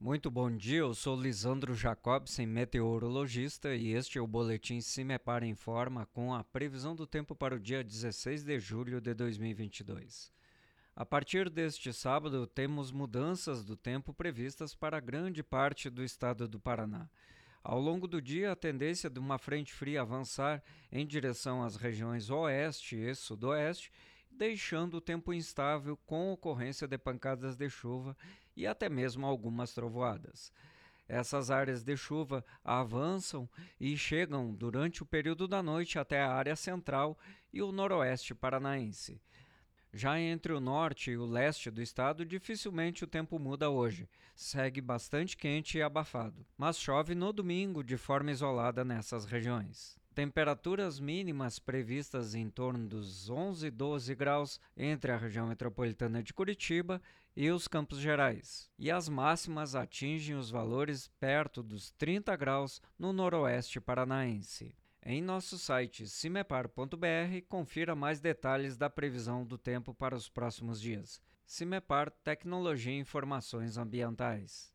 Muito bom dia, eu sou Lisandro Jacobsen, meteorologista, e este é o Boletim Cimepar em Forma com a previsão do tempo para o dia 16 de julho de 2022. A partir deste sábado, temos mudanças do tempo previstas para grande parte do estado do Paraná. Ao longo do dia, a tendência de uma frente fria avançar em direção às regiões oeste e sudoeste deixando o tempo instável com ocorrência de pancadas de chuva e até mesmo algumas trovoadas. Essas áreas de chuva avançam e chegam durante o período da noite até a área central e o noroeste paranaense. Já entre o norte e o leste do estado, dificilmente o tempo muda hoje. Segue bastante quente e abafado, mas chove no domingo de forma isolada nessas regiões. Temperaturas mínimas previstas em torno dos 11 e 12 graus entre a região metropolitana de Curitiba e os Campos Gerais. E as máximas atingem os valores perto dos 30 graus no noroeste paranaense. Em nosso site cimepar.br, confira mais detalhes da previsão do tempo para os próximos dias. Cimepar Tecnologia e Informações Ambientais.